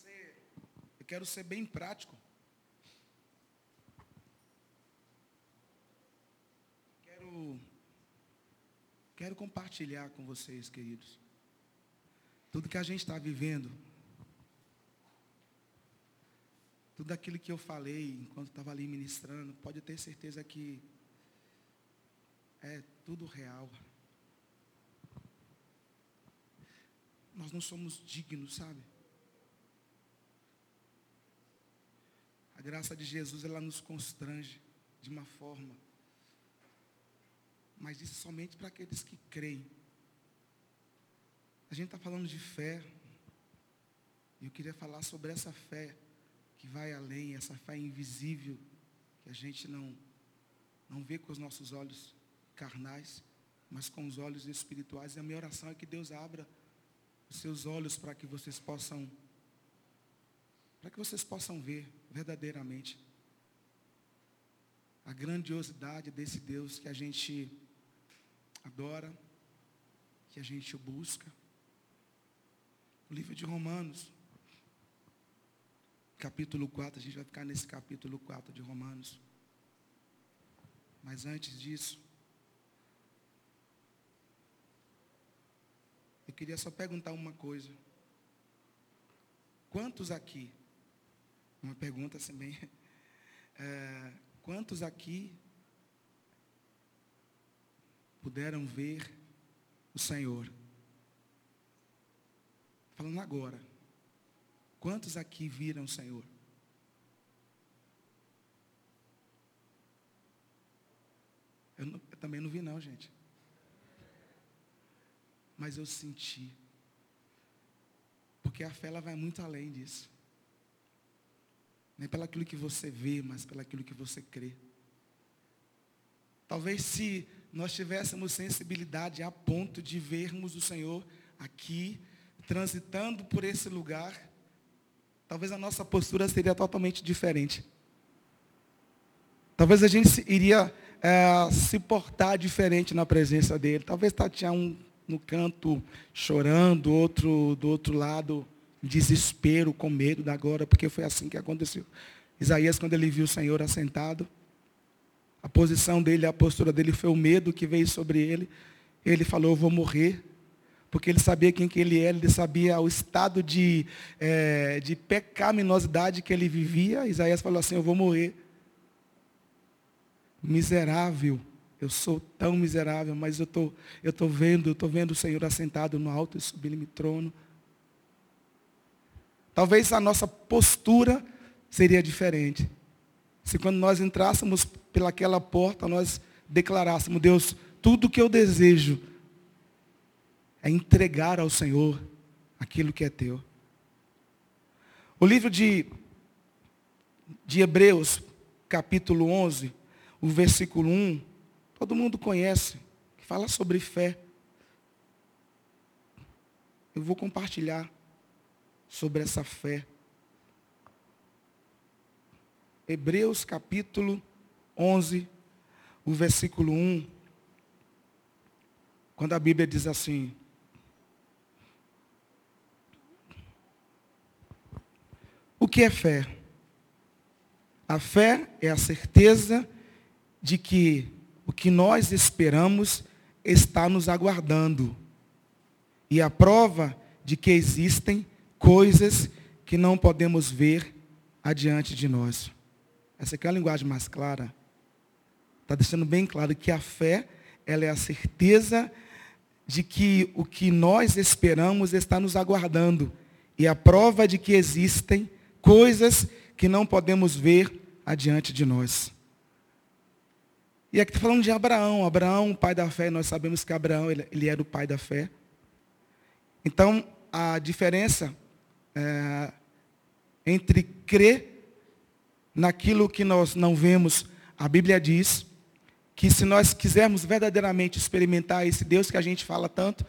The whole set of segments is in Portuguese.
ser, eu quero ser bem prático. Quero, quero compartilhar com vocês, queridos, tudo que a gente está vivendo, tudo aquilo que eu falei enquanto estava ali ministrando, pode ter certeza que é tudo real. Nós não somos dignos, sabe? A graça de Jesus, ela nos constrange de uma forma. Mas isso somente para aqueles que creem. A gente está falando de fé. E eu queria falar sobre essa fé que vai além, essa fé invisível, que a gente não, não vê com os nossos olhos carnais, mas com os olhos espirituais. E a minha oração é que Deus abra os seus olhos para que vocês possam para que vocês possam ver verdadeiramente a grandiosidade desse Deus que a gente adora, que a gente busca. O livro de Romanos, capítulo 4, a gente vai ficar nesse capítulo 4 de Romanos. Mas antes disso, eu queria só perguntar uma coisa. Quantos aqui, uma pergunta assim bem, é, quantos aqui puderam ver o Senhor? Falando agora. Quantos aqui viram o Senhor? Eu, não, eu, também não vi não, gente. Mas eu senti. Porque a fé ela vai muito além disso. Nem pelo aquilo que você vê, mas pelo aquilo que você crê. Talvez se nós tivéssemos sensibilidade a ponto de vermos o Senhor aqui, transitando por esse lugar, talvez a nossa postura seria totalmente diferente. Talvez a gente iria é, se portar diferente na presença dele. Talvez tatear um no canto chorando, outro do outro lado desespero, com medo da agora, porque foi assim que aconteceu. Isaías, quando ele viu o Senhor assentado, a posição dele, a postura dele foi o medo que veio sobre ele. Ele falou, eu vou morrer. Porque ele sabia quem que ele era, ele sabia o estado de, é, de pecaminosidade que ele vivia. Isaías falou assim, eu vou morrer. Miserável. Eu sou tão miserável, mas eu tô, estou vendo, eu estou vendo o Senhor assentado no alto e sublime trono. Talvez a nossa postura seria diferente. Se quando nós entrássemos pelaquela porta, nós declarássemos, Deus, tudo que eu desejo é entregar ao Senhor aquilo que é teu. O livro de, de Hebreus, capítulo 11, o versículo 1, todo mundo conhece, que fala sobre fé. Eu vou compartilhar sobre essa fé. Hebreus capítulo 11, o versículo 1, quando a Bíblia diz assim: O que é fé? A fé é a certeza de que o que nós esperamos está nos aguardando. E a prova de que existem coisas que não podemos ver adiante de nós. Essa aqui é a linguagem mais clara. Está deixando bem claro que a fé, ela é a certeza de que o que nós esperamos está nos aguardando. E a prova de que existem coisas que não podemos ver adiante de nós. E aqui está falando de Abraão. Abraão, pai da fé, nós sabemos que Abraão ele, ele era o pai da fé. Então, a diferença é, entre crer naquilo que nós não vemos, a Bíblia diz que se nós quisermos verdadeiramente experimentar esse Deus que a gente fala tanto,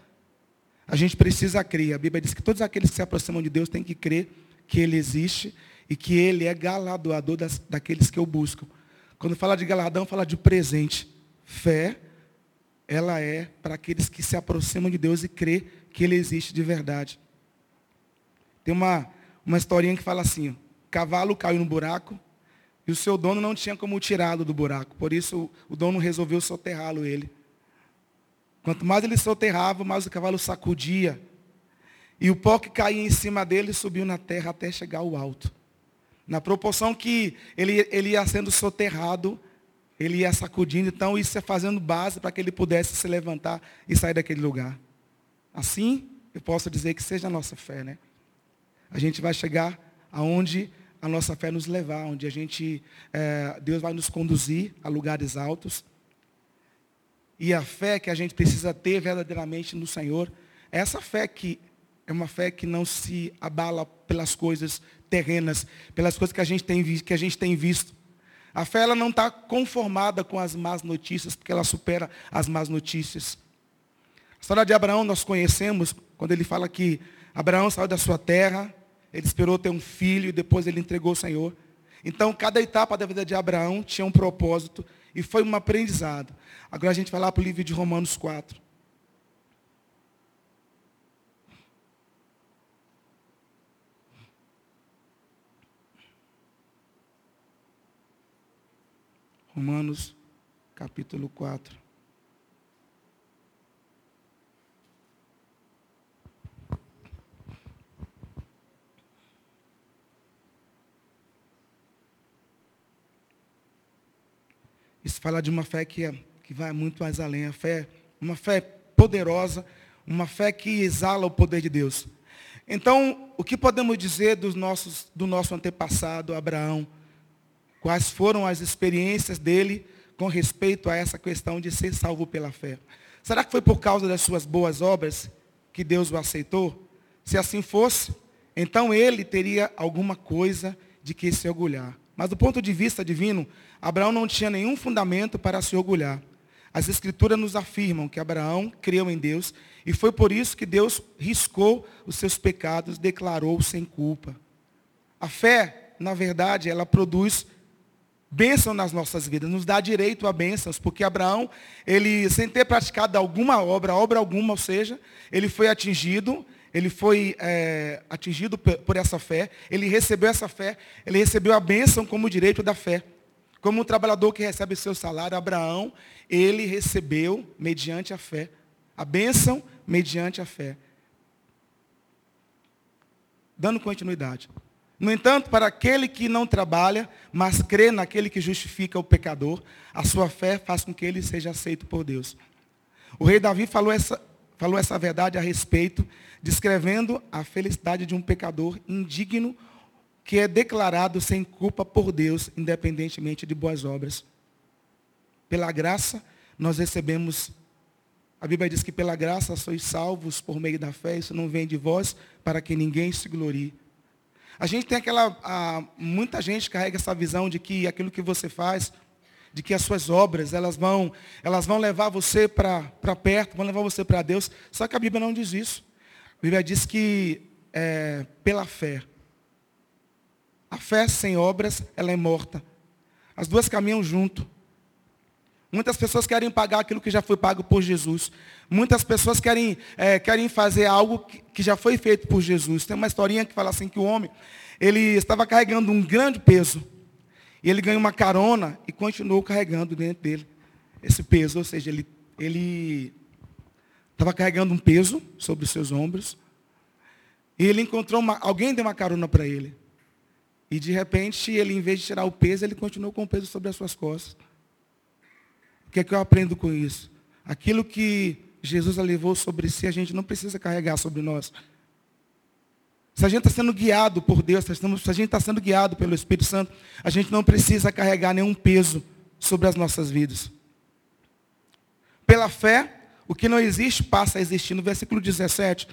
a gente precisa crer. A Bíblia diz que todos aqueles que se aproximam de Deus têm que crer que Ele existe e que Ele é galardoador das, daqueles que o buscam. Quando fala de galardão, fala de presente. Fé, ela é para aqueles que se aproximam de Deus e crê que Ele existe de verdade. Tem uma, uma historinha que fala assim, cavalo caiu no buraco e o seu dono não tinha como tirá-lo do buraco. Por isso o dono resolveu soterrá-lo ele. Quanto mais ele soterrava, mais o cavalo sacudia. E o pó que caía em cima dele subiu na terra até chegar ao alto. Na proporção que ele, ele ia sendo soterrado, ele ia sacudindo, então isso ia fazendo base para que ele pudesse se levantar e sair daquele lugar. Assim, eu posso dizer que seja a nossa fé, né? A gente vai chegar aonde a nossa fé nos levar, onde a gente, é, Deus vai nos conduzir a lugares altos. E a fé que a gente precisa ter verdadeiramente no Senhor, é essa fé que é uma fé que não se abala pelas coisas terrenas, pelas coisas que a gente tem, que a gente tem visto. A fé ela não está conformada com as más notícias, porque ela supera as más notícias. A história de Abraão nós conhecemos, quando ele fala que Abraão saiu da sua terra, ele esperou ter um filho e depois ele entregou o Senhor. Então, cada etapa da vida de Abraão tinha um propósito e foi um aprendizado. Agora a gente vai lá para o livro de Romanos 4. Romanos capítulo 4. Isso fala de uma fé que, é, que vai muito mais além. A fé, uma fé poderosa, uma fé que exala o poder de Deus. Então, o que podemos dizer dos nossos, do nosso antepassado, Abraão? Quais foram as experiências dele com respeito a essa questão de ser salvo pela fé? Será que foi por causa das suas boas obras que Deus o aceitou? Se assim fosse, então ele teria alguma coisa de que se orgulhar. Mas do ponto de vista divino, Abraão não tinha nenhum fundamento para se orgulhar. As escrituras nos afirmam que Abraão creu em Deus e foi por isso que Deus riscou os seus pecados, declarou sem culpa. A fé, na verdade, ela produz bênção nas nossas vidas, nos dá direito a bênçãos, porque Abraão, ele, sem ter praticado alguma obra, obra alguma, ou seja, ele foi atingido, ele foi é, atingido por essa fé, ele recebeu essa fé, ele recebeu a bênção como direito da fé. Como um trabalhador que recebe seu salário, Abraão, ele recebeu mediante a fé. A bênção mediante a fé. Dando continuidade. No entanto, para aquele que não trabalha, mas crê naquele que justifica o pecador, a sua fé faz com que ele seja aceito por Deus. O rei Davi falou essa, falou essa verdade a respeito, descrevendo a felicidade de um pecador indigno que é declarado sem culpa por Deus, independentemente de boas obras. Pela graça, nós recebemos. A Bíblia diz que pela graça sois salvos por meio da fé, isso não vem de vós, para que ninguém se glorie. A gente tem aquela. A, muita gente carrega essa visão de que aquilo que você faz, de que as suas obras, elas vão, elas vão levar você para perto, vão levar você para Deus. Só que a Bíblia não diz isso. A Bíblia diz que é, pela fé. A fé sem obras, ela é morta. As duas caminham junto. Muitas pessoas querem pagar aquilo que já foi pago por Jesus. Muitas pessoas querem, é, querem fazer algo que, que, já foi feito por Jesus. Tem uma historinha que fala assim que o homem, ele estava carregando um grande peso. E ele ganhou uma carona e continuou carregando dentro dele esse peso. Ou seja, ele, ele estava carregando um peso sobre os seus ombros. E ele encontrou uma, alguém deu uma carona para ele. E de repente, ele, em vez de tirar o peso, ele continuou com o peso sobre as suas costas. O que é que eu aprendo com isso? Aquilo que Jesus levou sobre si, a gente não precisa carregar sobre nós. Se a gente está sendo guiado por Deus, se a gente está sendo guiado pelo Espírito Santo, a gente não precisa carregar nenhum peso sobre as nossas vidas. Pela fé, o que não existe passa a existir. No versículo 17.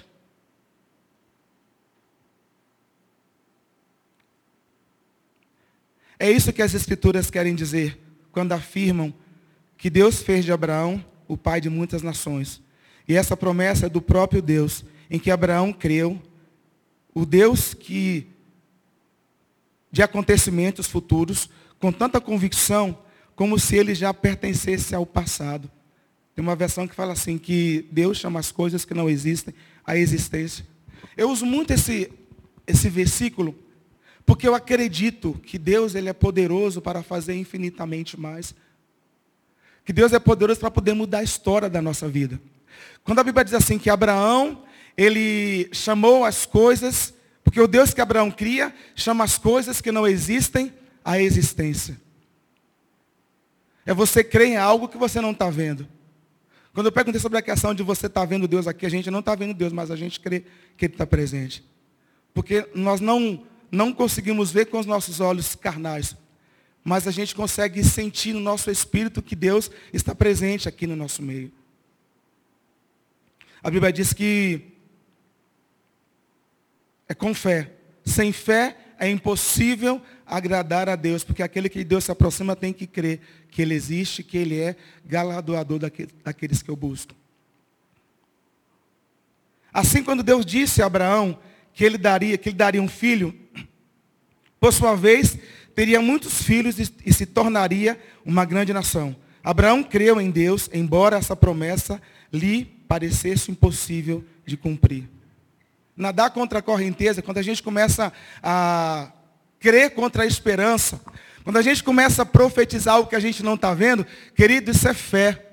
É isso que as Escrituras querem dizer quando afirmam que Deus fez de Abraão o pai de muitas nações. E essa promessa é do próprio Deus, em que Abraão creu, o Deus que de acontecimentos futuros, com tanta convicção, como se ele já pertencesse ao passado. Tem uma versão que fala assim, que Deus chama as coisas que não existem à existência. Eu uso muito esse, esse versículo porque eu acredito que Deus ele é poderoso para fazer infinitamente mais. Que Deus é poderoso para poder mudar a história da nossa vida. Quando a Bíblia diz assim que Abraão, ele chamou as coisas, porque o Deus que Abraão cria, chama as coisas que não existem à existência. É você crer em algo que você não está vendo. Quando eu perguntei sobre a questão de você estar tá vendo Deus aqui, a gente não está vendo Deus, mas a gente crê que Ele está presente. Porque nós não não conseguimos ver com os nossos olhos carnais, mas a gente consegue sentir no nosso espírito que Deus está presente aqui no nosso meio. A Bíblia diz que é com fé. Sem fé é impossível agradar a Deus, porque aquele que Deus se aproxima tem que crer que Ele existe, que Ele é galardoador daqueles que eu busco. Assim, quando Deus disse a Abraão que ele daria, que ele daria um filho, por sua vez, teria muitos filhos e se tornaria uma grande nação. Abraão creu em Deus, embora essa promessa lhe parecesse impossível de cumprir. Nadar contra a correnteza, quando a gente começa a crer contra a esperança, quando a gente começa a profetizar o que a gente não está vendo, querido, isso é fé.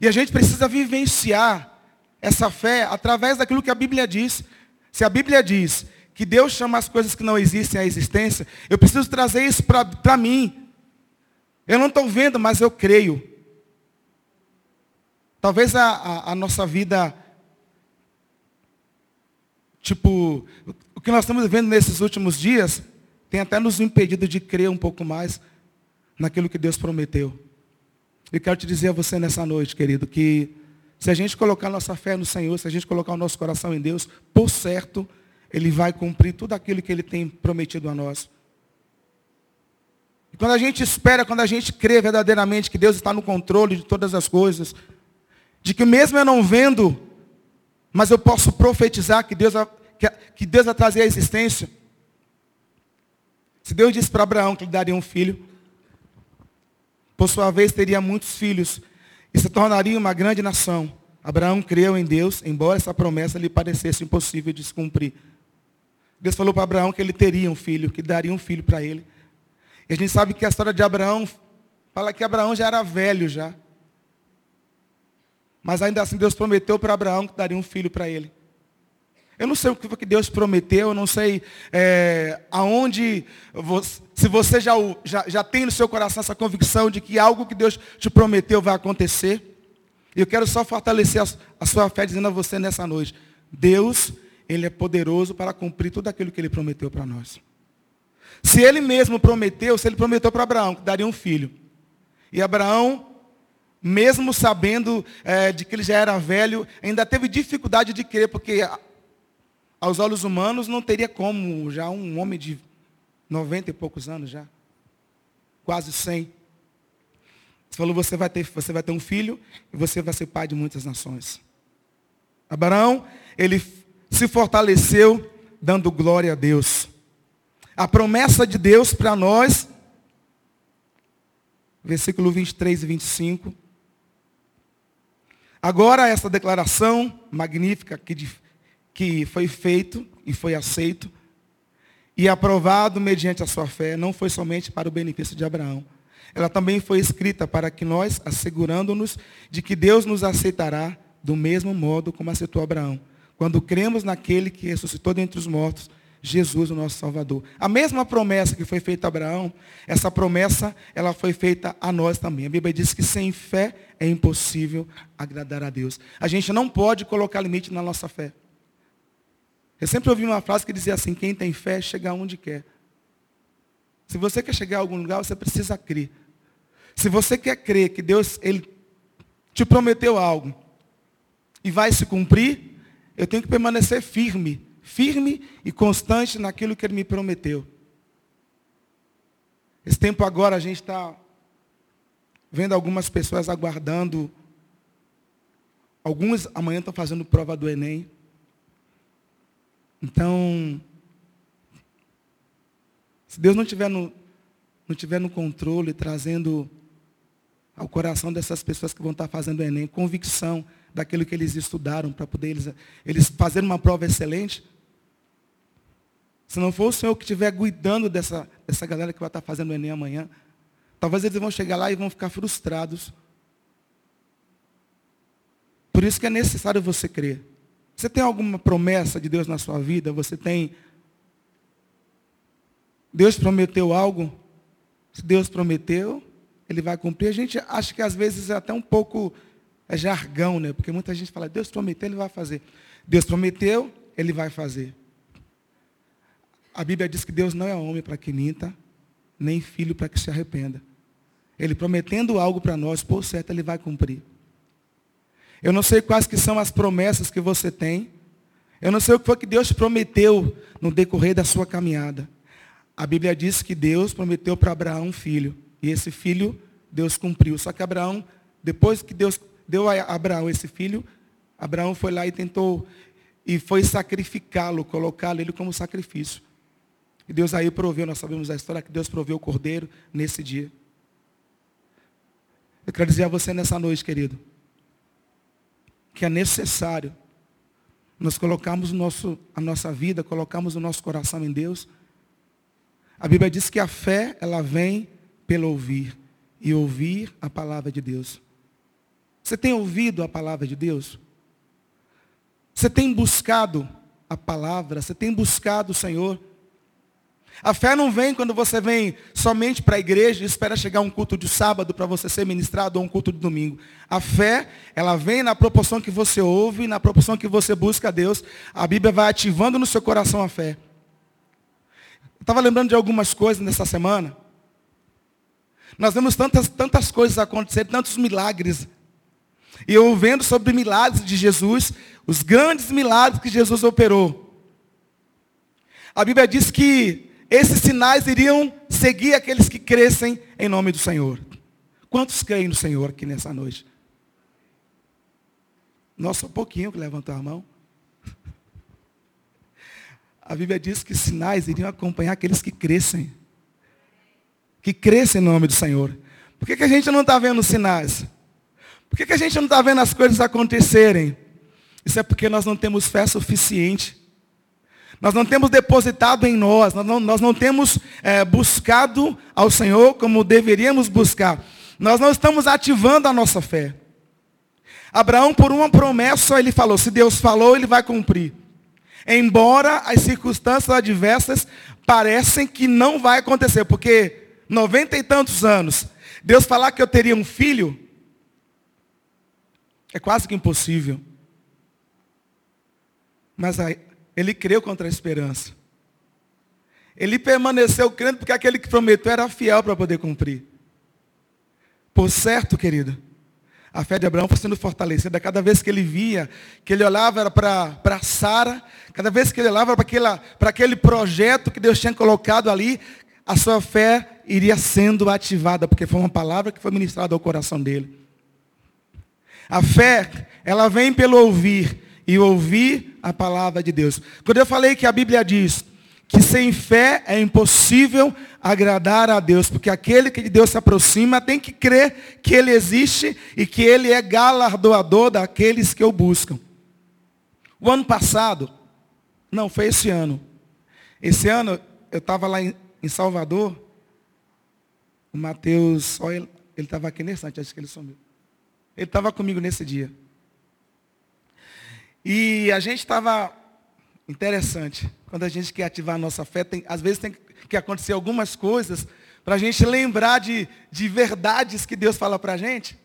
E a gente precisa vivenciar essa fé através daquilo que a Bíblia diz. Se a Bíblia diz que Deus chama as coisas que não existem à existência, eu preciso trazer isso para mim. Eu não estou vendo, mas eu creio. Talvez a, a, a, nossa vida, tipo, o que nós estamos vivendo nesses últimos dias, tem até nos impedido de crer um pouco mais naquilo que Deus prometeu. E quero te dizer a você nessa noite, querido, que se a gente colocar nossa fé no Senhor, se a gente colocar o nosso coração em Deus, por certo, Ele vai cumprir tudo aquilo que Ele tem prometido a nós. E quando a gente espera, quando a gente crê verdadeiramente que Deus está no controle de todas as coisas, de que mesmo eu não vendo, mas eu posso profetizar que Deus, que, que Deus vai trazer a existência. Se Deus disse para Abraão que lhe daria um filho, por sua vez teria muitos filhos e se tornaria uma grande nação. Abraão creu em Deus, embora essa promessa lhe parecesse impossível de se cumprir. Deus falou para Abraão que ele teria um filho, que daria um filho para ele. E a gente sabe que a história de Abraão fala que Abraão já era velho já. Mas ainda assim Deus prometeu para Abraão que daria um filho para ele. Eu não sei o que Deus prometeu, eu não sei é, aonde, você, se você já, já, já tem no seu coração essa convicção de que algo que Deus te prometeu vai acontecer. Eu quero só fortalecer a, a sua fé dizendo a você nessa noite, Deus, Ele é poderoso para cumprir tudo aquilo que Ele prometeu para nós. Se Ele mesmo prometeu, se Ele prometeu para Abraão que daria um filho, e Abraão, mesmo sabendo é, de que ele já era velho, ainda teve dificuldade de crer, porque aos olhos humanos não teria como, já um homem de 90 e poucos anos já, quase 100. Você falou, você vai ter, você vai ter um filho e você vai ser pai de muitas nações. Abraão, ele se fortaleceu dando glória a Deus. A promessa de Deus para nós, versículo 23 e 25. Agora essa declaração magnífica que que foi feito e foi aceito e aprovado mediante a sua fé, não foi somente para o benefício de Abraão. Ela também foi escrita para que nós, assegurando-nos de que Deus nos aceitará do mesmo modo como aceitou Abraão, quando cremos naquele que ressuscitou dentre os mortos, Jesus, o nosso Salvador. A mesma promessa que foi feita a Abraão, essa promessa, ela foi feita a nós também. A Bíblia diz que sem fé é impossível agradar a Deus. A gente não pode colocar limite na nossa fé. Eu sempre ouvi uma frase que dizia assim, quem tem fé chega onde quer. Se você quer chegar a algum lugar, você precisa crer. Se você quer crer que Deus ele te prometeu algo e vai se cumprir, eu tenho que permanecer firme, firme e constante naquilo que Ele me prometeu. Esse tempo agora a gente está vendo algumas pessoas aguardando. Alguns amanhã estão fazendo prova do Enem. Então, se Deus não estiver no, não tiver no controle, trazendo ao coração dessas pessoas que vão estar fazendo o Enem, convicção daquilo que eles estudaram para poder eles, eles fazerem uma prova excelente, Se não for o Senhor que estiver cuidando dessa, dessa galera que vai estar fazendo o Enem amanhã, talvez eles vão chegar lá e vão ficar frustrados. Por isso que é necessário você crer. Você tem alguma promessa de Deus na sua vida? Você tem. Deus prometeu algo? Se Deus prometeu, Ele vai cumprir. A gente acha que às vezes é até um pouco é jargão, né? Porque muita gente fala, Deus prometeu, Ele vai fazer. Deus prometeu, Ele vai fazer. A Bíblia diz que Deus não é homem para que minta, nem filho para que se arrependa. Ele prometendo algo para nós, por certo, Ele vai cumprir. Eu não sei quais que são as promessas que você tem. Eu não sei o que foi que Deus te prometeu no decorrer da sua caminhada. A Bíblia diz que Deus prometeu para Abraão um filho. E esse filho, Deus cumpriu. Só que Abraão, depois que Deus deu a Abraão esse filho, Abraão foi lá e tentou, e foi sacrificá-lo, colocá-lo ele como sacrifício. E Deus aí proveu, nós sabemos a história, que Deus proveu o cordeiro nesse dia. Eu quero dizer a você nessa noite, querido, que é necessário nós colocarmos nosso, a nossa vida, colocarmos o nosso coração em Deus. A Bíblia diz que a fé, ela vem pelo ouvir, e ouvir a palavra de Deus. Você tem ouvido a palavra de Deus? Você tem buscado a palavra? Você tem buscado o Senhor? A fé não vem quando você vem somente para a igreja e espera chegar um culto de sábado para você ser ministrado ou um culto de domingo. A fé, ela vem na proporção que você ouve, na proporção que você busca a Deus. A Bíblia vai ativando no seu coração a fé. Estava lembrando de algumas coisas nessa semana. Nós vemos tantas, tantas coisas acontecer, tantos milagres e eu vendo sobre milagres de Jesus, os grandes milagres que Jesus operou. A Bíblia diz que esses sinais iriam seguir aqueles que crescem em nome do Senhor. Quantos creem no Senhor aqui nessa noite? Nossa, um pouquinho que levantou a mão. A Bíblia diz que sinais iriam acompanhar aqueles que crescem. Que crescem em nome do Senhor. Por que, que a gente não está vendo sinais? Por que, que a gente não está vendo as coisas acontecerem? Isso é porque nós não temos fé suficiente. Nós não temos depositado em nós, nós não, nós não temos é, buscado ao Senhor como deveríamos buscar. Nós não estamos ativando a nossa fé. Abraão, por uma promessa, ele falou: se Deus falou, ele vai cumprir. Embora as circunstâncias adversas parecem que não vai acontecer, porque noventa e tantos anos, Deus falar que eu teria um filho, é quase que impossível. Mas ele creu contra a esperança. Ele permaneceu crendo porque aquele que prometeu era fiel para poder cumprir. Por certo, querido, a fé de Abraão foi sendo fortalecida. Cada vez que ele via, que ele olhava para Sara, cada vez que ele olhava para aquele projeto que Deus tinha colocado ali, a sua fé iria sendo ativada, porque foi uma palavra que foi ministrada ao coração dele. A fé, ela vem pelo ouvir e ouvir a palavra de Deus. Quando eu falei que a Bíblia diz que sem fé é impossível agradar a Deus, porque aquele que de Deus se aproxima tem que crer que Ele existe e que Ele é galardoador daqueles que o buscam. O ano passado, não, foi esse ano. Esse ano eu estava lá em, Salvador, o Mateus, ele estava aqui nesse instante, acho que ele sumiu. Ele estava comigo nesse dia. E a gente estava interessante. Quando a gente quer ativar a nossa fé, tem, às vezes tem que acontecer algumas coisas para a gente lembrar de, de verdades que Deus fala para a gente.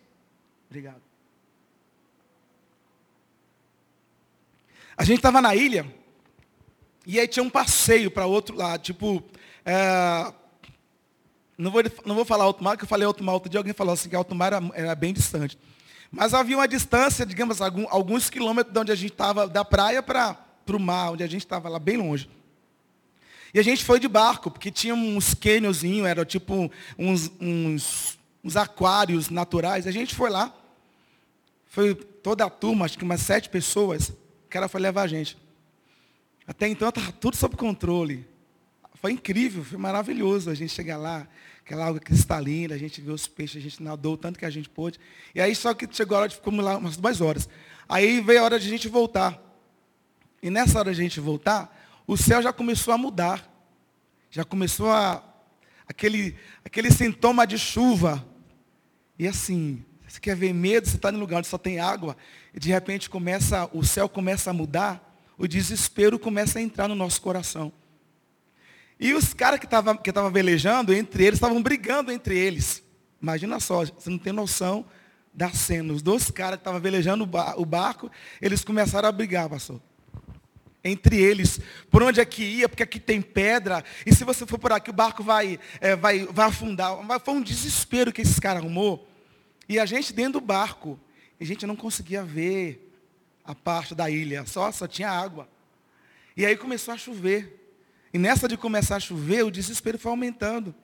Obrigado. A gente estava na ilha e aí tinha um passeio para outro lado, tipo, é, não, vou, não vou falar alto mar, porque eu falei alto mar outro dia, alguém falou assim que alto mar era, era bem distante. Mas havia uma distância, digamos, alguns quilômetros de onde a gente estava, da praia para o mar, onde a gente estava lá bem longe. E a gente foi de barco, porque tinha uns cânions, era tipo uns, uns, uns aquários naturais. A gente foi lá. Foi toda a turma, acho que umas sete pessoas. O cara foi levar a gente. Até então estava tudo sob controle. Foi incrível, foi maravilhoso a gente chegar lá aquela água cristalina, a gente viu os peixes, a gente nadou tanto que a gente pôde. E aí só que chegou a hora de ficamos lá umas duas horas. Aí veio a hora de a gente voltar. E nessa hora de a gente voltar, o céu já começou a mudar. Já começou a aquele, aquele sintoma de chuva. E assim, você quer ver medo, você está no lugar onde só tem água, e de repente começa, o céu começa a mudar, o desespero começa a entrar no nosso coração. E os caras que estavam que tava velejando, entre eles, estavam brigando entre eles. Imagina só, você não tem noção da cena. Os dois caras que estavam velejando o barco, eles começaram a brigar, pastor. Entre eles, por onde é que ia, porque aqui tem pedra, e se você for por aqui, o barco vai, é, vai, vai afundar. Foi um desespero que esses caras arrumou. E a gente dentro do barco, a gente não conseguia ver a parte da ilha, só, só tinha água. E aí começou a chover. E nessa de começar a chover, o desespero foi aumentando.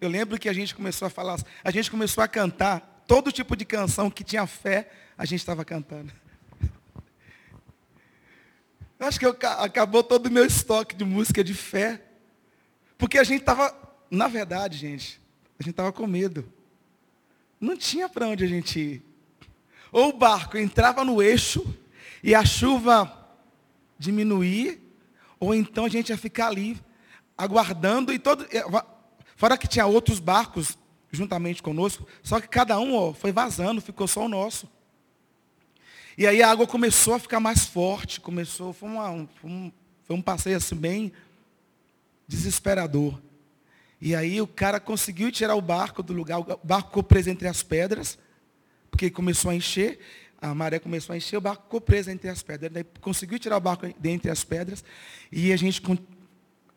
Eu lembro que a gente começou a falar, a gente começou a cantar todo tipo de canção que tinha fé, a gente estava cantando. Acho que eu, acabou todo o meu estoque de música de fé. Porque a gente estava, na verdade, gente, a gente estava com medo. Não tinha para onde a gente ir. Ou o barco entrava no eixo e a chuva diminuía, ou então a gente ia ficar ali, aguardando, e todo. Eh, fora que tinha outros barcos juntamente conosco, só que cada um ó, foi vazando, ficou só o nosso. E aí a água começou a ficar mais forte, começou, foi, uma, um, foi um, passeio assim bem desesperador. E aí o cara conseguiu tirar o barco do lugar, o barco ficou preso entre as pedras, porque começou a encher, a maré começou a encher, o barco ficou preso entre as pedras. Daí conseguiu tirar o barco dentre as pedras e a gente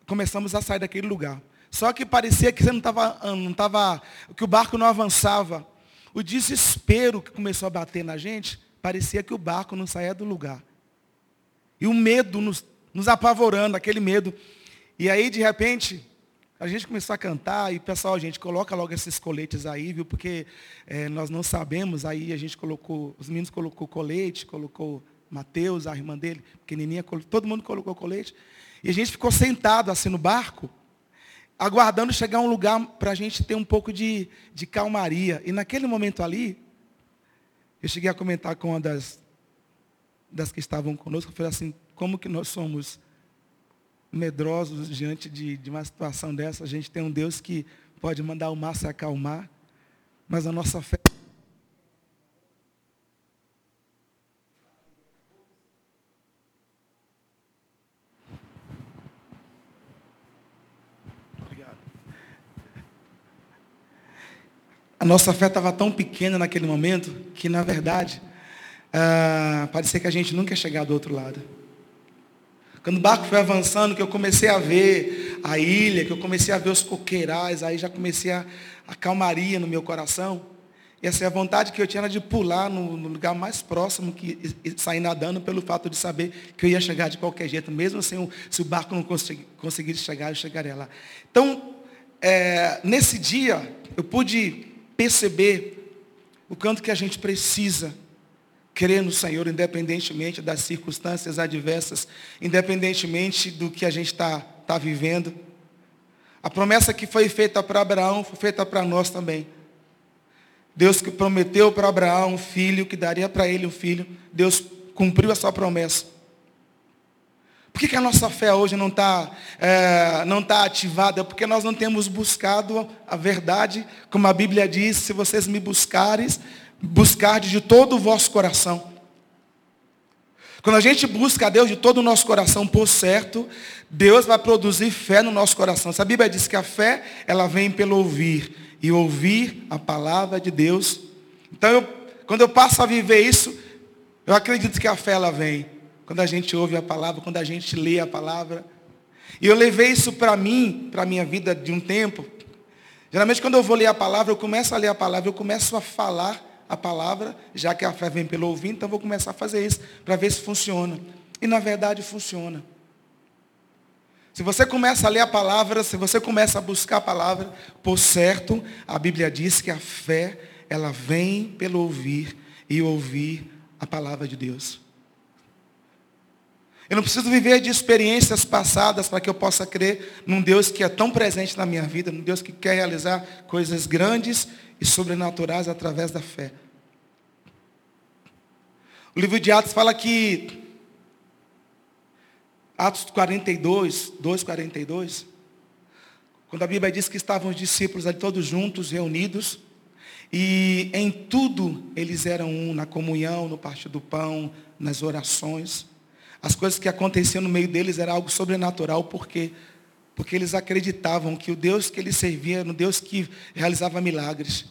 começamos a sair daquele lugar. Só que parecia que você não estava, não tava, que o barco não avançava. O desespero que começou a bater na gente, parecia que o barco não saía do lugar. E o medo nos, nos apavorando, aquele medo. E aí, de repente, a gente começou a cantar e, pessoal, a gente coloca logo esses coletes aí, viu? Porque é, nós não sabemos, aí a gente colocou, os meninos colocou colete, colocou Mateus, a irmã dele, pequenininha, todo mundo colocou colete. E a gente ficou sentado assim no barco, aguardando chegar um lugar para a gente ter um pouco de, de calmaria. E naquele momento ali, eu cheguei a comentar com uma das, das que estavam conosco, eu falei assim, como que nós somos medrosos diante de, de uma situação dessa. A gente tem um Deus que pode mandar o mar se acalmar, mas a nossa fé. A nossa fé estava tão pequena naquele momento que, na verdade, ah, parecia que a gente nunca ia chegar do outro lado. Quando o barco foi avançando, que eu comecei a ver a ilha, que eu comecei a ver os coqueirais, aí já comecei a, a calmaria no meu coração. E é a vontade que eu tinha era de pular no, no lugar mais próximo que, e, e sair nadando pelo fato de saber que eu ia chegar de qualquer jeito, mesmo sem o, se o barco não consegui, conseguisse chegar, eu chegaria lá. Então, é, nesse dia, eu pude perceber o quanto que a gente precisa crer no Senhor, independentemente das circunstâncias adversas, independentemente do que a gente está tá vivendo. A promessa que foi feita para Abraão foi feita para nós também. Deus que prometeu para Abraão um filho, que daria para ele um filho, Deus cumpriu a sua promessa. Por que, que a nossa fé hoje não está é, não tá ativada? Porque nós não temos buscado a verdade, como a Bíblia diz, se vocês me buscares, buscar de todo o vosso coração. Quando a gente busca a Deus de todo o nosso coração, por certo, Deus vai produzir fé no nosso coração. A Bíblia diz que a fé, ela vem pelo ouvir. E ouvir a palavra de Deus. Então, eu, quando eu passo a viver isso, eu acredito que a fé, ela vem. Quando a gente ouve a palavra, quando a gente lê a palavra. E eu levei isso para mim, para a minha vida de um tempo. Geralmente, quando eu vou ler a palavra, eu começo a ler a palavra, eu começo a falar a palavra, já que a fé vem pelo ouvir, então vou começar a fazer isso, para ver se funciona. E na verdade funciona. Se você começa a ler a palavra, se você começa a buscar a palavra, por certo, a Bíblia diz que a fé, ela vem pelo ouvir e ouvir a palavra de Deus. Eu não preciso viver de experiências passadas para que eu possa crer num Deus que é tão presente na minha vida, num Deus que quer realizar coisas grandes e sobrenaturais através da fé. O livro de Atos fala que Atos 42, 2, 42. Quando a Bíblia diz que estavam os discípulos ali todos juntos, reunidos, e em tudo eles eram um, na comunhão, no partir do pão, nas orações. As coisas que aconteciam no meio deles era algo sobrenatural, porque porque eles acreditavam que o Deus que eles serviam era um Deus que realizava milagres.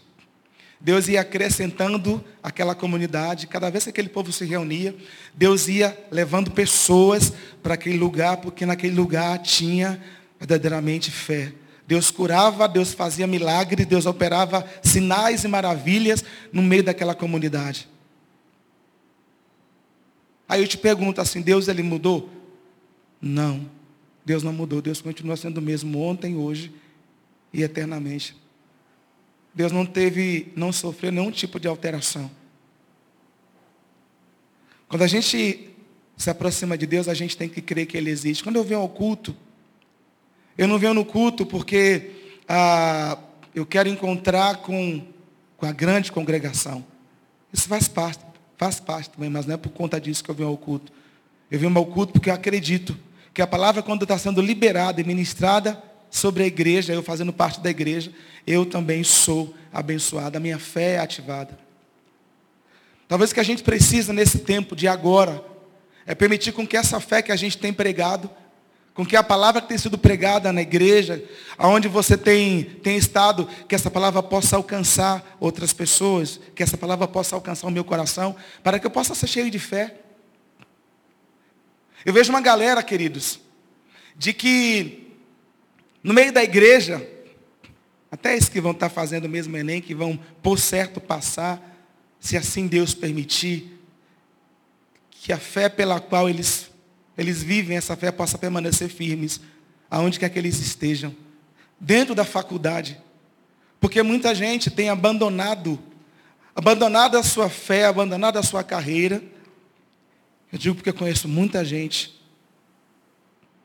Deus ia acrescentando aquela comunidade, cada vez que aquele povo se reunia, Deus ia levando pessoas para aquele lugar, porque naquele lugar tinha verdadeiramente fé. Deus curava, Deus fazia milagres, Deus operava sinais e maravilhas no meio daquela comunidade. Aí eu te pergunto assim, Deus ele mudou? Não. Deus não mudou, Deus continua sendo o mesmo ontem, hoje e eternamente. Deus não teve, não sofreu nenhum tipo de alteração. Quando a gente se aproxima de Deus, a gente tem que crer que Ele existe. Quando eu venho ao culto, eu não venho no culto porque ah, eu quero encontrar com, com a grande congregação. Isso faz parte, faz parte também, mas não é por conta disso que eu venho ao culto. Eu venho ao culto porque eu acredito que a palavra, quando está sendo liberada e ministrada sobre a igreja, eu fazendo parte da igreja, eu também sou abençoado, a minha fé é ativada. Talvez o que a gente precisa nesse tempo de agora é permitir com que essa fé que a gente tem pregado, com que a palavra que tem sido pregada na igreja, aonde você tem, tem estado, que essa palavra possa alcançar outras pessoas, que essa palavra possa alcançar o meu coração, para que eu possa ser cheio de fé. Eu vejo uma galera, queridos, de que no meio da igreja, até esses que vão estar fazendo o mesmo Enem, que vão por certo passar, se assim Deus permitir, que a fé pela qual eles, eles vivem, essa fé possa permanecer firmes, aonde quer que eles estejam, dentro da faculdade. Porque muita gente tem abandonado, abandonado a sua fé, abandonado a sua carreira, eu digo porque eu conheço muita gente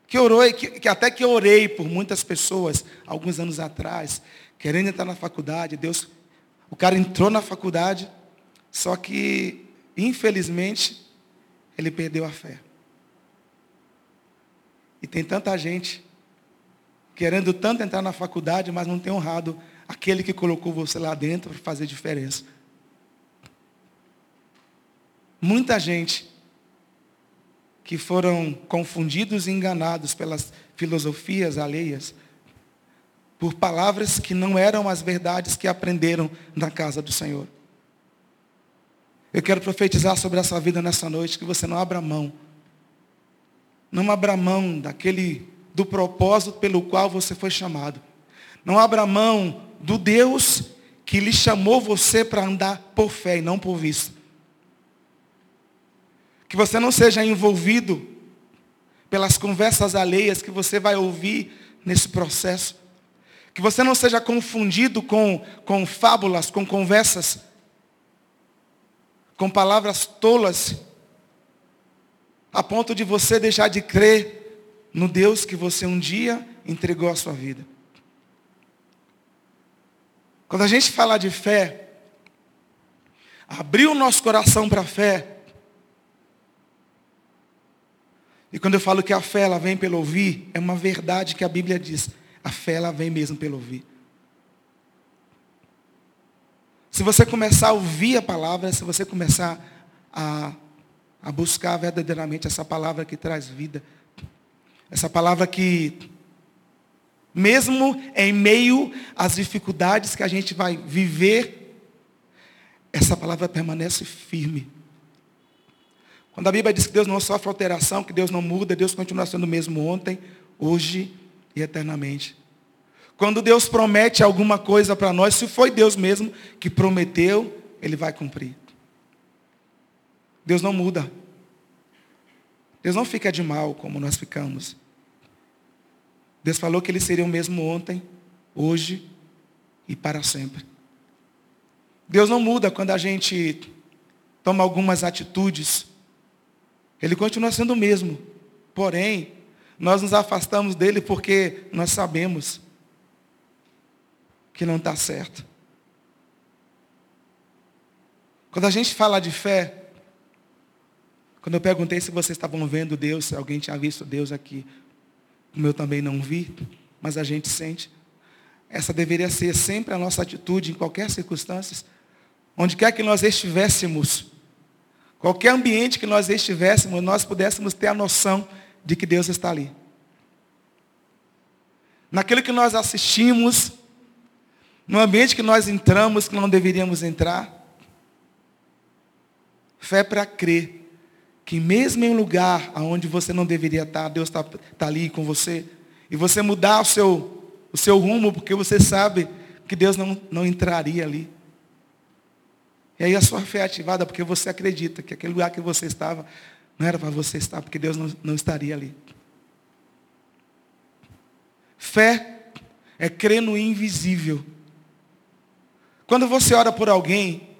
que orou, que, que até que orei por muitas pessoas alguns anos atrás, querendo entrar na faculdade. Deus, o cara entrou na faculdade, só que, infelizmente, ele perdeu a fé. E tem tanta gente querendo tanto entrar na faculdade, mas não tem honrado aquele que colocou você lá dentro para fazer diferença. Muita gente que foram confundidos e enganados pelas filosofias alheias, por palavras que não eram as verdades que aprenderam na casa do Senhor. Eu quero profetizar sobre essa vida nessa noite, que você não abra mão. Não abra mão daquele, do propósito pelo qual você foi chamado. Não abra mão do Deus que lhe chamou você para andar por fé e não por vista. Que você não seja envolvido pelas conversas alheias que você vai ouvir nesse processo. Que você não seja confundido com, com fábulas, com conversas, com palavras tolas, a ponto de você deixar de crer no Deus que você um dia entregou a sua vida. Quando a gente fala de fé, abrir o nosso coração para a fé, E quando eu falo que a fé ela vem pelo ouvir, é uma verdade que a Bíblia diz. A fé ela vem mesmo pelo ouvir. Se você começar a ouvir a palavra, se você começar a, a buscar verdadeiramente essa palavra que traz vida, essa palavra que, mesmo em meio às dificuldades que a gente vai viver, essa palavra permanece firme. Quando a Bíblia diz que Deus não sofre alteração, que Deus não muda, Deus continua sendo o mesmo ontem, hoje e eternamente. Quando Deus promete alguma coisa para nós, se foi Deus mesmo que prometeu, Ele vai cumprir. Deus não muda. Deus não fica de mal como nós ficamos. Deus falou que Ele seria o mesmo ontem, hoje e para sempre. Deus não muda quando a gente toma algumas atitudes ele continua sendo o mesmo. Porém, nós nos afastamos dele porque nós sabemos que não está certo. Quando a gente fala de fé, Quando eu perguntei se vocês estavam vendo Deus, se alguém tinha visto Deus aqui, como eu também não vi, mas a gente sente. Essa deveria ser sempre a nossa atitude em qualquer circunstância. Onde quer que nós estivéssemos, qualquer ambiente que nós estivéssemos, nós pudéssemos ter a noção de que Deus está ali. Naquilo que nós assistimos, no ambiente que nós entramos, que não deveríamos entrar. Fé para crer que mesmo em um lugar onde você não deveria estar, Deus está tá ali com você. E você mudar o seu, o seu rumo, porque você sabe que Deus não, não entraria ali. E aí a sua fé é ativada porque você acredita que aquele lugar que você estava não era para você estar, porque Deus não, não estaria ali. Fé é crer no invisível. Quando você ora por alguém,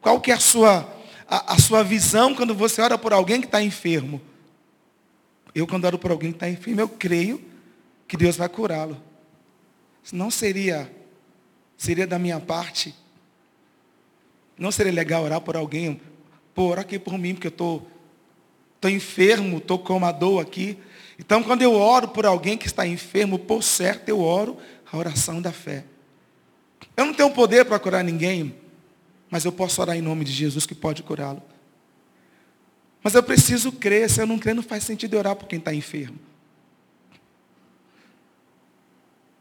qual que é a sua a, a sua visão quando você ora por alguém que está enfermo. Eu, quando oro por alguém que está enfermo, eu creio que Deus vai curá-lo. Não seria, seria da minha parte, não seria legal orar por alguém, pô, ora aqui por mim, porque eu estou tô, tô enfermo, estou com uma dor aqui. Então, quando eu oro por alguém que está enfermo, por certo, eu oro a oração da fé. Eu não tenho poder para curar ninguém, mas eu posso orar em nome de Jesus que pode curá-lo. Mas eu preciso crer. Se eu não crer, não faz sentido orar por quem está enfermo.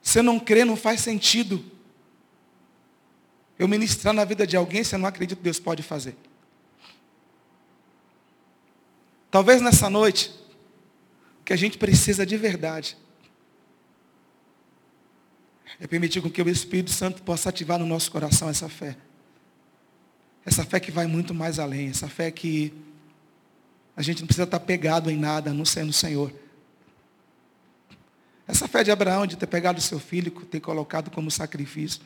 Se eu não crer, não faz sentido eu ministrar na vida de alguém se eu não acredito que Deus pode fazer. Talvez nessa noite, o que a gente precisa de verdade é permitir com que o Espírito Santo possa ativar no nosso coração essa fé. Essa fé que vai muito mais além, essa fé que a gente não precisa estar pegado em nada, não ser no Senhor. Essa fé de Abraão de ter pegado seu filho, ter colocado como sacrifício.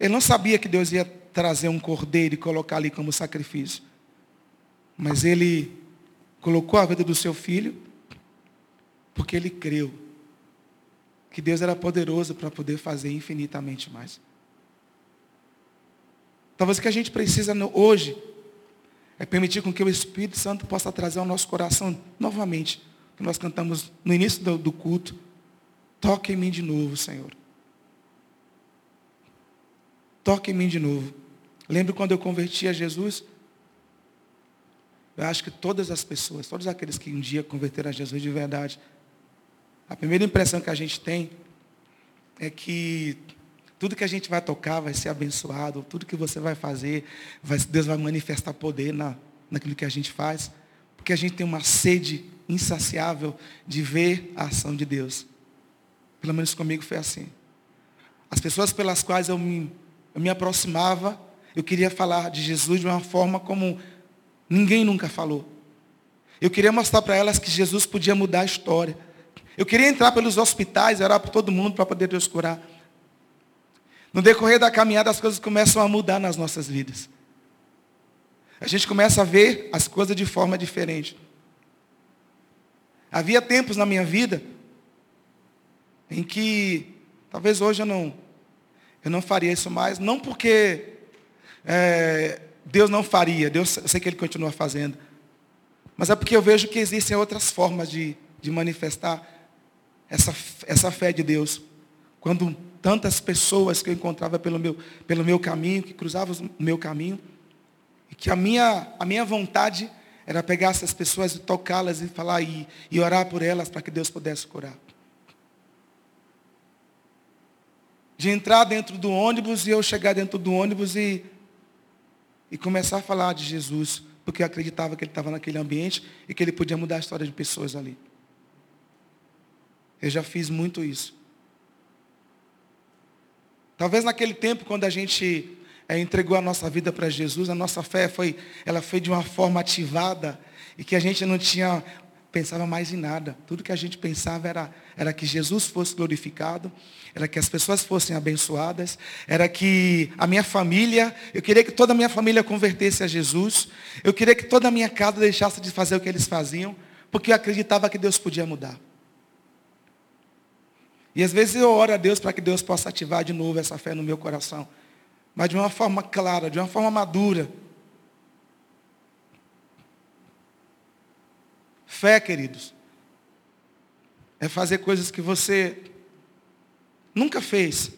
Ele não sabia que Deus ia trazer um cordeiro e colocar ali como sacrifício. Mas ele colocou a vida do seu filho porque ele creu que Deus era poderoso para poder fazer infinitamente mais. Talvez o que a gente precisa hoje é permitir com que o Espírito Santo possa trazer ao nosso coração novamente, que nós cantamos no início do, do culto. Toque em mim de novo, Senhor. Toque em mim de novo. Lembro quando eu converti a Jesus? Eu acho que todas as pessoas, todos aqueles que um dia converteram a Jesus de verdade, a primeira impressão que a gente tem é que tudo que a gente vai tocar vai ser abençoado. Tudo que você vai fazer, vai, Deus vai manifestar poder na, naquilo que a gente faz. Porque a gente tem uma sede insaciável de ver a ação de Deus. Pelo menos comigo foi assim. As pessoas pelas quais eu me, eu me aproximava, eu queria falar de Jesus de uma forma como ninguém nunca falou. Eu queria mostrar para elas que Jesus podia mudar a história. Eu queria entrar pelos hospitais, orar para todo mundo para poder Deus curar. No decorrer da caminhada, as coisas começam a mudar nas nossas vidas. A gente começa a ver as coisas de forma diferente. Havia tempos na minha vida em que talvez hoje eu não, eu não faria isso mais, não porque é, Deus não faria, Deus, eu sei que Ele continua fazendo, mas é porque eu vejo que existem outras formas de, de manifestar essa, essa fé de Deus. Quando tantas pessoas que eu encontrava pelo meu, pelo meu caminho, que cruzavam o meu caminho, e que a minha, a minha vontade era pegar essas pessoas e tocá-las e falar e, e orar por elas para que Deus pudesse curar. De entrar dentro do ônibus e eu chegar dentro do ônibus e, e começar a falar de Jesus, porque eu acreditava que ele estava naquele ambiente e que ele podia mudar a história de pessoas ali. Eu já fiz muito isso. Talvez naquele tempo, quando a gente é, entregou a nossa vida para Jesus, a nossa fé foi, ela foi de uma forma ativada e que a gente não tinha, pensava mais em nada. Tudo que a gente pensava era, era que Jesus fosse glorificado, era que as pessoas fossem abençoadas, era que a minha família, eu queria que toda a minha família convertesse a Jesus, eu queria que toda a minha casa deixasse de fazer o que eles faziam, porque eu acreditava que Deus podia mudar. E às vezes eu oro a Deus para que Deus possa ativar de novo essa fé no meu coração. Mas de uma forma clara, de uma forma madura. Fé, queridos, é fazer coisas que você nunca fez,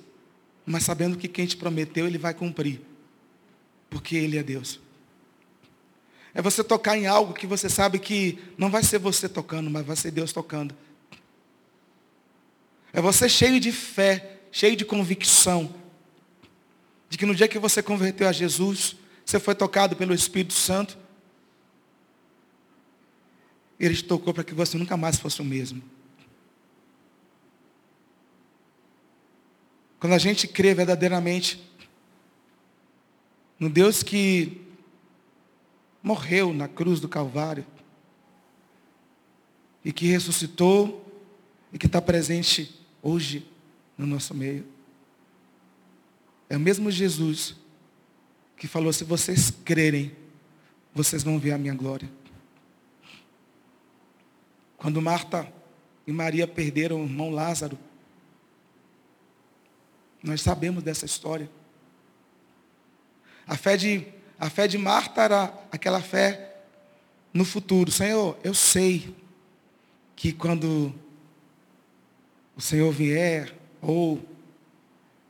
mas sabendo que quem te prometeu, ele vai cumprir, porque ele é Deus. É você tocar em algo que você sabe que não vai ser você tocando, mas vai ser Deus tocando. É você cheio de fé, cheio de convicção, de que no dia que você converteu a Jesus, você foi tocado pelo Espírito Santo, ele te tocou para que você nunca mais fosse o mesmo. Quando a gente crê verdadeiramente no Deus que morreu na cruz do Calvário e que ressuscitou e que está presente hoje no nosso meio. É o mesmo Jesus que falou: se vocês crerem, vocês vão ver a minha glória. Quando Marta e Maria perderam o irmão Lázaro, nós sabemos dessa história. A fé de, a fé de Marta era aquela fé no futuro. Senhor, eu sei que quando o Senhor vier, ou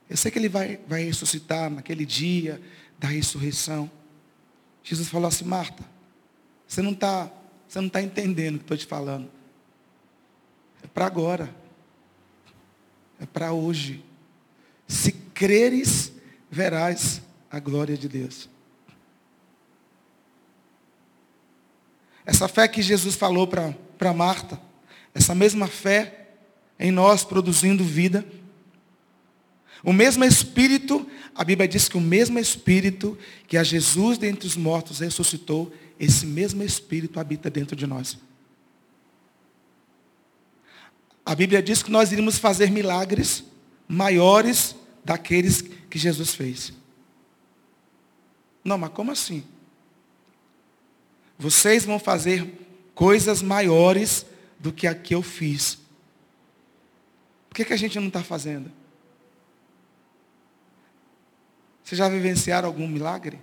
eu sei que Ele vai, vai ressuscitar naquele dia da ressurreição. Jesus falou assim, Marta, você não está você não tá entendendo o que estou te falando. É para agora. É para hoje. Se creres, verás a glória de Deus. Essa fé que Jesus falou para Marta, essa mesma fé em nós produzindo vida. O mesmo Espírito, a Bíblia diz que o mesmo Espírito que a Jesus dentre os mortos ressuscitou, esse mesmo Espírito habita dentro de nós. A Bíblia diz que nós iríamos fazer milagres maiores daqueles que Jesus fez. Não, mas como assim? Vocês vão fazer coisas maiores do que a que eu fiz. Por que, que a gente não está fazendo? Vocês já vivenciaram algum milagre?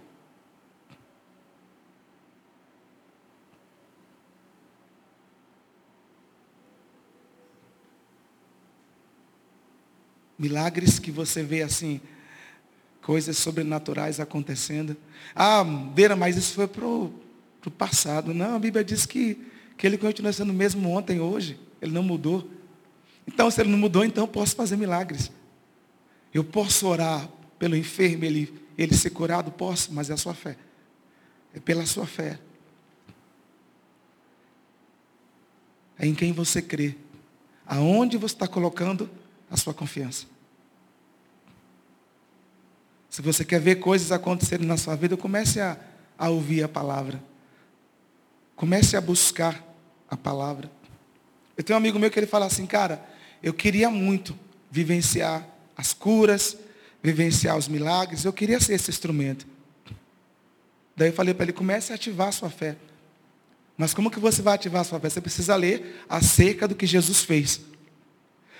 Milagres que você vê assim, coisas sobrenaturais acontecendo. Ah, Deira, mas isso foi para o passado. Não, a Bíblia diz que, que ele continua sendo o mesmo ontem, hoje. Ele não mudou. Então, se ele não mudou, então eu posso fazer milagres. Eu posso orar pelo enfermo, ele, ele ser curado? Posso, mas é a sua fé. É pela sua fé. É em quem você crê. Aonde você está colocando a sua confiança. Se você quer ver coisas acontecerem na sua vida, comece a, a ouvir a palavra. Comece a buscar a palavra. Eu tenho um amigo meu que ele fala assim, cara, eu queria muito vivenciar as curas, vivenciar os milagres, eu queria ser esse instrumento. Daí eu falei para ele, comece a ativar a sua fé. Mas como que você vai ativar a sua fé? Você precisa ler acerca do que Jesus fez.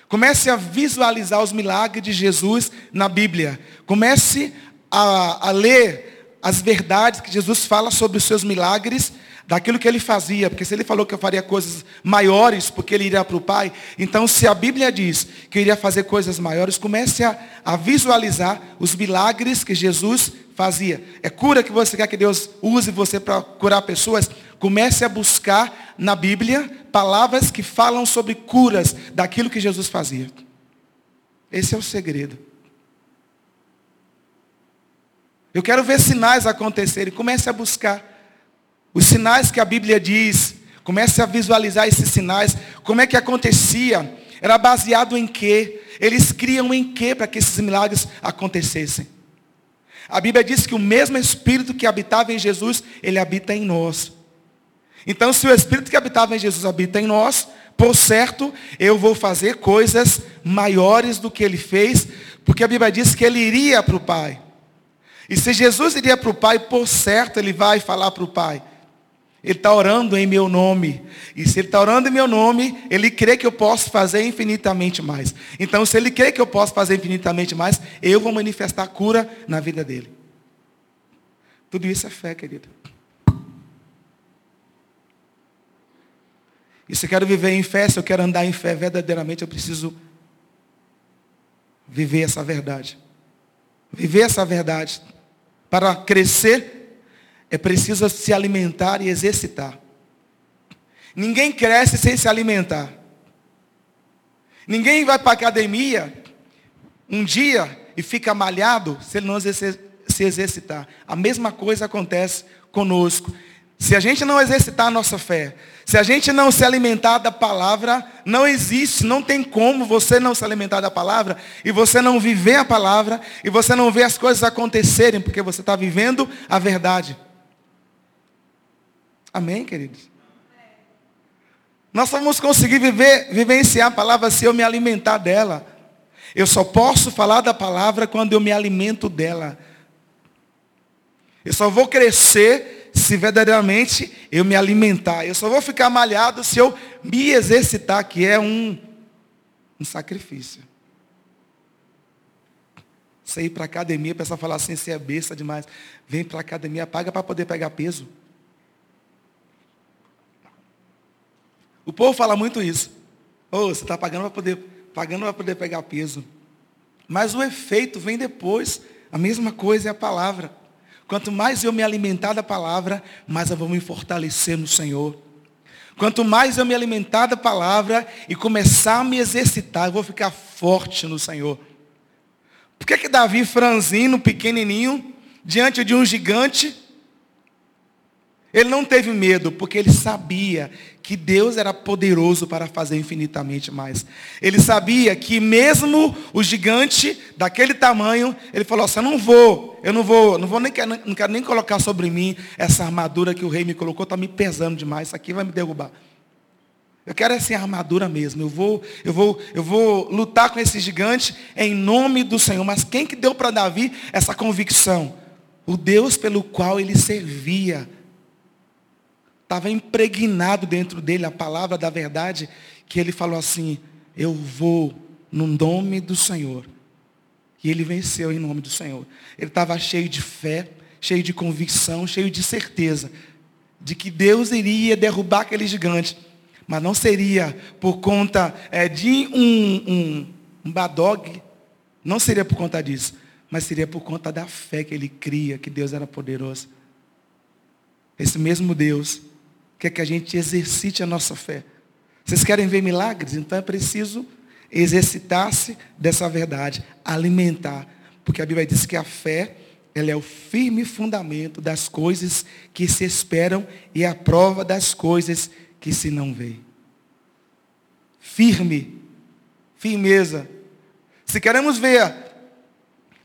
Comece a visualizar os milagres de Jesus na Bíblia. Comece a, a ler as verdades que Jesus fala sobre os seus milagres, daquilo que ele fazia. Porque se ele falou que eu faria coisas maiores, porque ele iria para o Pai, então se a Bíblia diz que eu iria fazer coisas maiores, comece a, a visualizar os milagres que Jesus fazia. É cura que você quer que Deus use você para curar pessoas? Comece a buscar na Bíblia palavras que falam sobre curas daquilo que Jesus fazia. Esse é o segredo. Eu quero ver sinais acontecerem. Comece a buscar os sinais que a Bíblia diz. Comece a visualizar esses sinais. Como é que acontecia? Era baseado em quê? Eles criam em quê para que esses milagres acontecessem? A Bíblia diz que o mesmo Espírito que habitava em Jesus, ele habita em nós. Então, se o Espírito que habitava em Jesus habita em nós, por certo, eu vou fazer coisas maiores do que ele fez, porque a Bíblia diz que ele iria para o Pai. E se Jesus iria para o Pai, por certo, ele vai falar para o Pai. Ele está orando em meu nome. E se ele está orando em meu nome, ele crê que eu posso fazer infinitamente mais. Então, se ele crê que eu posso fazer infinitamente mais, eu vou manifestar cura na vida dele. Tudo isso é fé, querido. E se eu quero viver em fé, se eu quero andar em fé verdadeiramente, eu preciso viver essa verdade. Viver essa verdade. Para crescer, é preciso se alimentar e exercitar. Ninguém cresce sem se alimentar. Ninguém vai para a academia um dia e fica malhado se ele não se exercitar. A mesma coisa acontece conosco. Se a gente não exercitar a nossa fé, se a gente não se alimentar da palavra, não existe, não tem como você não se alimentar da palavra e você não viver a palavra e você não ver as coisas acontecerem, porque você está vivendo a verdade. Amém, queridos? Nós vamos conseguir viver, vivenciar a palavra se eu me alimentar dela. Eu só posso falar da palavra quando eu me alimento dela. Eu só vou crescer se verdadeiramente eu me alimentar. Eu só vou ficar malhado se eu me exercitar, que é um, um sacrifício. Você ir para a academia, o pessoal falar assim, você é besta demais. Vem para a academia, paga para poder pegar peso. O povo fala muito isso. Oh, você está pagando para poder, pagando para poder pegar peso. Mas o efeito vem depois. A mesma coisa é a palavra. Quanto mais eu me alimentar da palavra, mais eu vou me fortalecer no Senhor. Quanto mais eu me alimentar da palavra e começar a me exercitar, eu vou ficar forte no Senhor. Por que, que Davi, franzino, pequenininho, diante de um gigante, ele não teve medo, porque ele sabia que Deus era poderoso para fazer infinitamente mais. Ele sabia que mesmo o gigante daquele tamanho, ele falou assim, eu não vou, eu não vou, não vou nem não quero nem colocar sobre mim essa armadura que o rei me colocou, está me pesando demais, isso aqui vai me derrubar. Eu quero essa armadura mesmo. Eu vou, eu vou, eu vou lutar com esse gigante em nome do Senhor. Mas quem que deu para Davi essa convicção? O Deus pelo qual ele servia estava impregnado dentro dele a palavra da verdade, que ele falou assim, eu vou no nome do Senhor. E ele venceu em nome do Senhor. Ele estava cheio de fé, cheio de convicção, cheio de certeza de que Deus iria derrubar aquele gigante. Mas não seria por conta é, de um, um, um badog, não seria por conta disso, mas seria por conta da fé que ele cria, que Deus era poderoso. Esse mesmo Deus quer que a gente exercite a nossa fé. Vocês querem ver milagres? Então é preciso exercitar-se dessa verdade, alimentar. Porque a Bíblia diz que a fé, ela é o firme fundamento das coisas que se esperam e a prova das coisas que se não veem. Firme, firmeza. Se queremos ver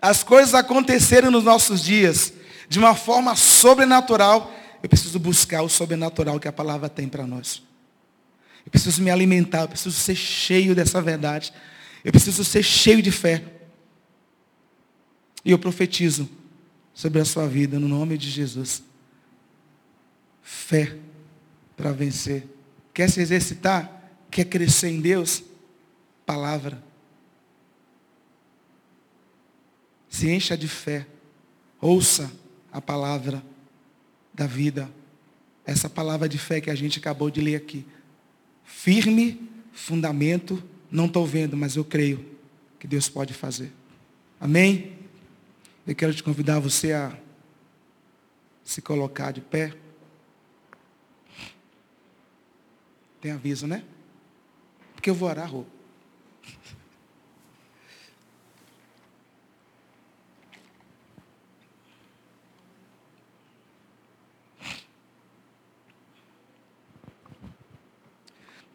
as coisas acontecerem nos nossos dias de uma forma sobrenatural, eu preciso buscar o sobrenatural que a palavra tem para nós. Eu preciso me alimentar, eu preciso ser cheio dessa verdade. Eu preciso ser cheio de fé. E eu profetizo sobre a sua vida no nome de Jesus. Fé para vencer. Quer se exercitar? Quer crescer em Deus? Palavra. Se encha de fé. Ouça a palavra da vida. Essa palavra de fé que a gente acabou de ler aqui. Firme fundamento, não estou vendo, mas eu creio que Deus pode fazer. Amém? Eu quero te convidar você a se colocar de pé. Tem aviso, né? Porque eu vou orar, Rô.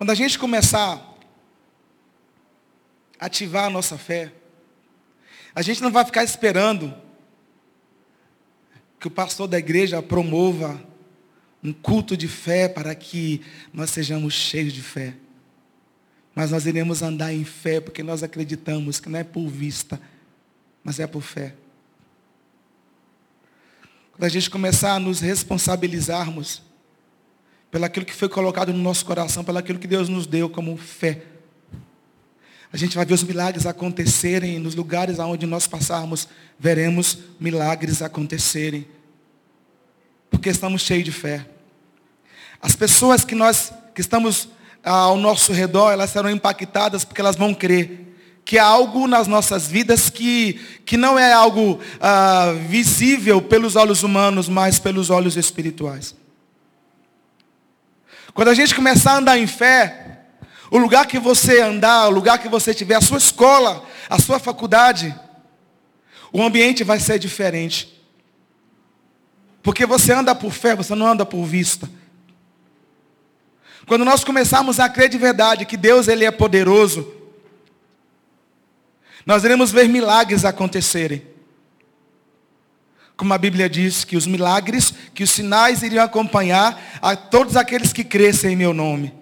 Quando a gente começar a ativar a nossa fé, a gente não vai ficar esperando que o pastor da igreja promova um culto de fé para que nós sejamos cheios de fé. Mas nós iremos andar em fé porque nós acreditamos que não é por vista, mas é por fé. Quando a gente começar a nos responsabilizarmos pelaquilo que foi colocado no nosso coração, pelaquilo que Deus nos deu como fé. A gente vai ver os milagres acontecerem nos lugares aonde nós passarmos, veremos milagres acontecerem. Porque estamos cheios de fé. As pessoas que nós que estamos ao nosso redor, elas serão impactadas porque elas vão crer que há algo nas nossas vidas que, que não é algo ah, visível pelos olhos humanos, mas pelos olhos espirituais. Quando a gente começar a andar em fé, o lugar que você andar, o lugar que você tiver, a sua escola, a sua faculdade, o ambiente vai ser diferente. Porque você anda por fé, você não anda por vista. Quando nós começarmos a crer de verdade que Deus ele é poderoso, nós iremos ver milagres acontecerem. Como a Bíblia diz que os milagres, que os sinais iriam acompanhar a todos aqueles que crescem em meu nome.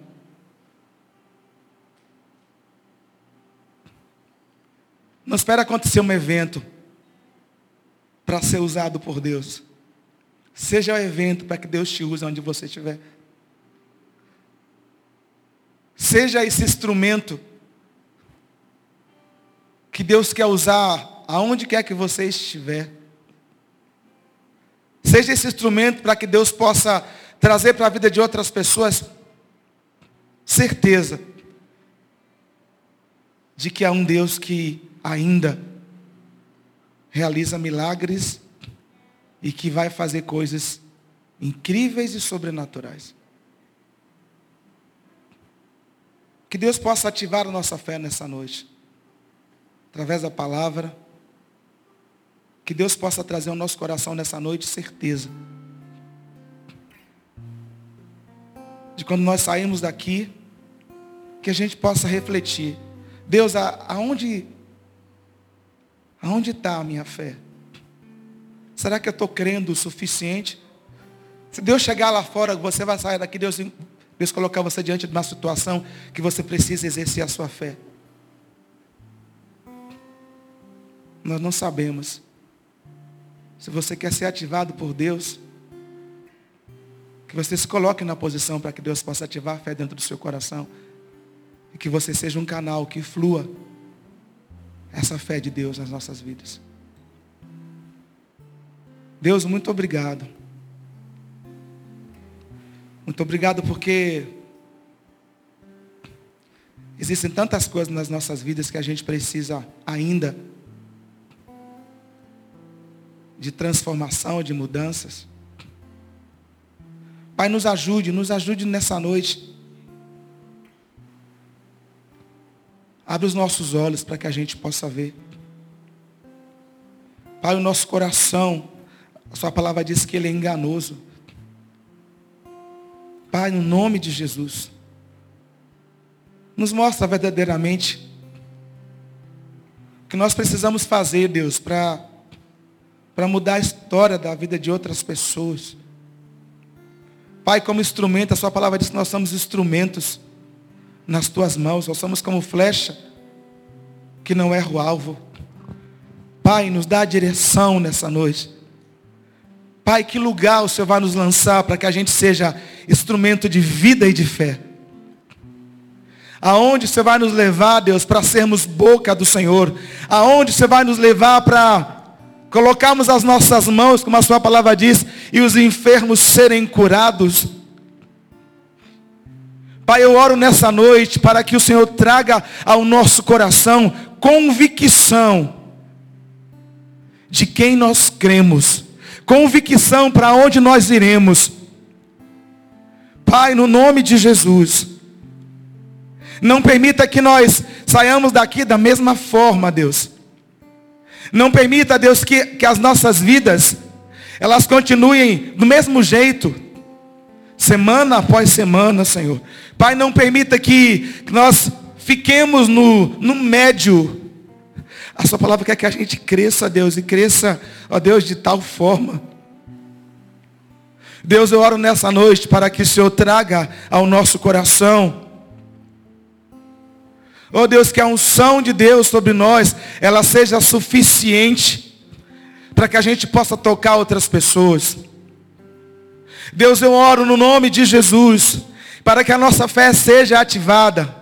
Não espera acontecer um evento para ser usado por Deus. Seja o evento para que Deus te use onde você estiver. Seja esse instrumento que Deus quer usar aonde quer que você estiver. Seja esse instrumento para que Deus possa trazer para a vida de outras pessoas certeza de que há um Deus que ainda realiza milagres e que vai fazer coisas incríveis e sobrenaturais. Que Deus possa ativar a nossa fé nessa noite. Através da palavra. Que Deus possa trazer ao nosso coração nessa noite certeza. De quando nós saímos daqui, que a gente possa refletir. Deus, aonde aonde está a minha fé? Será que eu estou crendo o suficiente? Se Deus chegar lá fora, você vai sair daqui, Deus Deus colocar você diante de uma situação que você precisa exercer a sua fé. Nós não sabemos. Se você quer ser ativado por Deus, que você se coloque na posição para que Deus possa ativar a fé dentro do seu coração. E que você seja um canal que flua essa fé de Deus nas nossas vidas. Deus, muito obrigado muito obrigado porque existem tantas coisas nas nossas vidas que a gente precisa ainda de transformação, de mudanças. Pai, nos ajude, nos ajude nessa noite. Abre os nossos olhos para que a gente possa ver. Pai, o nosso coração, a sua palavra diz que ele é enganoso. Pai, no nome de Jesus, nos mostra verdadeiramente o que nós precisamos fazer, Deus, para mudar a história da vida de outras pessoas. Pai, como instrumento, a sua palavra diz que nós somos instrumentos nas tuas mãos, nós somos como flecha que não erra o alvo. Pai, nos dá a direção nessa noite. Pai, que lugar o Senhor vai nos lançar para que a gente seja instrumento de vida e de fé? Aonde você vai nos levar, Deus, para sermos boca do Senhor? Aonde você vai nos levar para colocarmos as nossas mãos, como a sua palavra diz, e os enfermos serem curados? Pai, eu oro nessa noite para que o Senhor traga ao nosso coração convicção de quem nós cremos convicção para onde nós iremos. Pai, no nome de Jesus, não permita que nós saiamos daqui da mesma forma, Deus. Não permita, Deus, que, que as nossas vidas, elas continuem do mesmo jeito, semana após semana, Senhor. Pai, não permita que, nós fiquemos no, no médio a sua palavra quer que a gente cresça, Deus, e cresça, ó Deus, de tal forma. Deus, eu oro nessa noite para que o Senhor traga ao nosso coração. Ó Deus, que a unção de Deus sobre nós, ela seja suficiente para que a gente possa tocar outras pessoas. Deus, eu oro no nome de Jesus, para que a nossa fé seja ativada,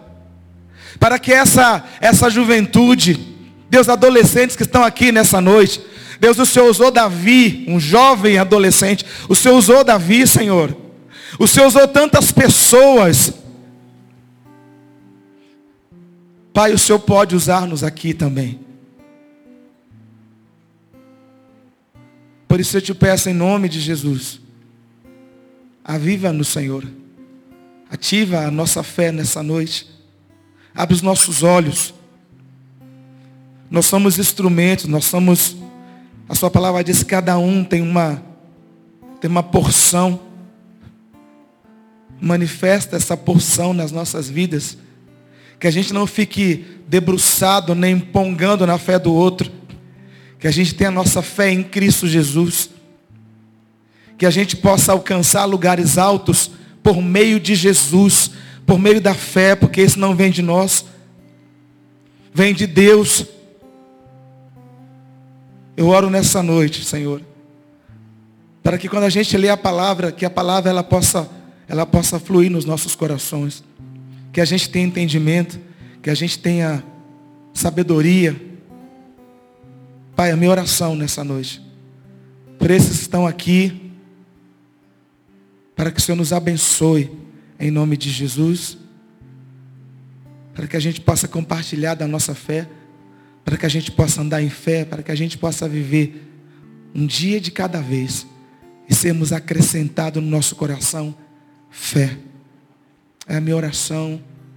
para que essa, essa juventude, Deus, adolescentes que estão aqui nessa noite. Deus, o Senhor usou Davi, um jovem adolescente. O Senhor usou Davi, Senhor. O Senhor usou tantas pessoas Pai, o Senhor pode usar-nos aqui também. Por isso eu te peço em nome de Jesus. Aviva-nos, Senhor. Ativa a nossa fé nessa noite. Abre os nossos olhos. Nós somos instrumentos, nós somos. A sua palavra diz que cada um tem uma, tem uma porção. Manifesta essa porção nas nossas vidas. Que a gente não fique debruçado nem pongando na fé do outro que a gente tenha nossa fé em Cristo Jesus. Que a gente possa alcançar lugares altos por meio de Jesus, por meio da fé, porque isso não vem de nós, vem de Deus. Eu oro nessa noite, Senhor, para que quando a gente lê a palavra, que a palavra ela possa, ela possa fluir nos nossos corações, que a gente tenha entendimento, que a gente tenha sabedoria, Pai, a minha oração nessa noite, por esses que estão aqui, para que o Senhor nos abençoe, em nome de Jesus, para que a gente possa compartilhar da nossa fé, para que a gente possa andar em fé, para que a gente possa viver um dia de cada vez e sermos acrescentados no nosso coração fé. É a minha oração